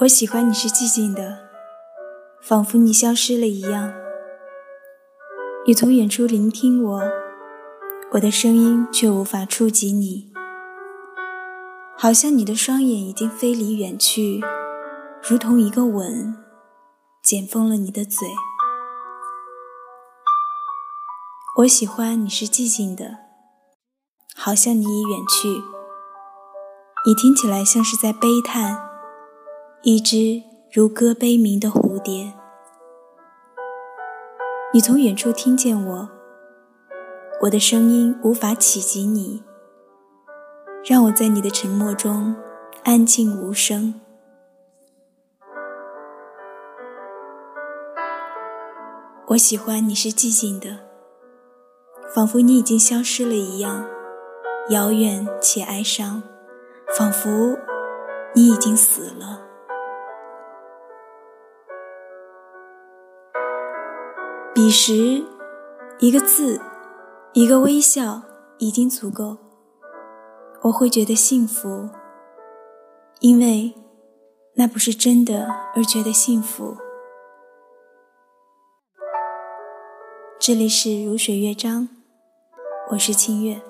我喜欢你是寂静的，仿佛你消失了一样。你从远处聆听我，我的声音却无法触及你，好像你的双眼已经飞离远去，如同一个吻，剪封了你的嘴。我喜欢你是寂静的，好像你已远去，你听起来像是在悲叹。一只如歌悲鸣的蝴蝶，你从远处听见我，我的声音无法企及你，让我在你的沉默中安静无声。我喜欢你是寂静的，仿佛你已经消失了一样，遥远且哀伤，仿佛你已经死了。彼时，一个字，一个微笑，已经足够。我会觉得幸福，因为那不是真的而觉得幸福。这里是如水乐章，我是清月。